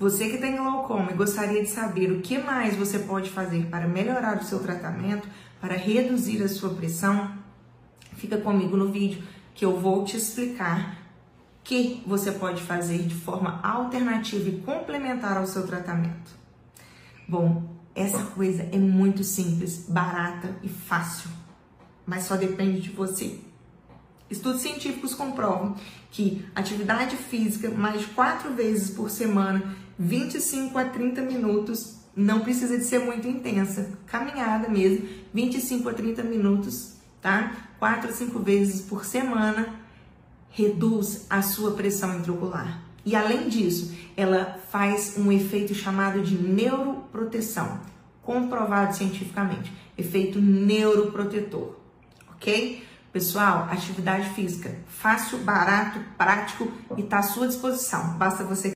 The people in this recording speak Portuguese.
Você que tem glaucoma e gostaria de saber o que mais você pode fazer para melhorar o seu tratamento, para reduzir a sua pressão, fica comigo no vídeo que eu vou te explicar o que você pode fazer de forma alternativa e complementar ao seu tratamento. Bom, essa coisa é muito simples, barata e fácil, mas só depende de você. Estudos científicos comprovam que atividade física mais de quatro vezes por semana, 25 a 30 minutos, não precisa de ser muito intensa, caminhada mesmo, 25 a 30 minutos, tá? Quatro a cinco vezes por semana, reduz a sua pressão intraocular. E além disso, ela faz um efeito chamado de neuroproteção, comprovado cientificamente, efeito neuroprotetor, ok? Pessoal, atividade física, fácil, barato, prático e está à sua disposição. Basta você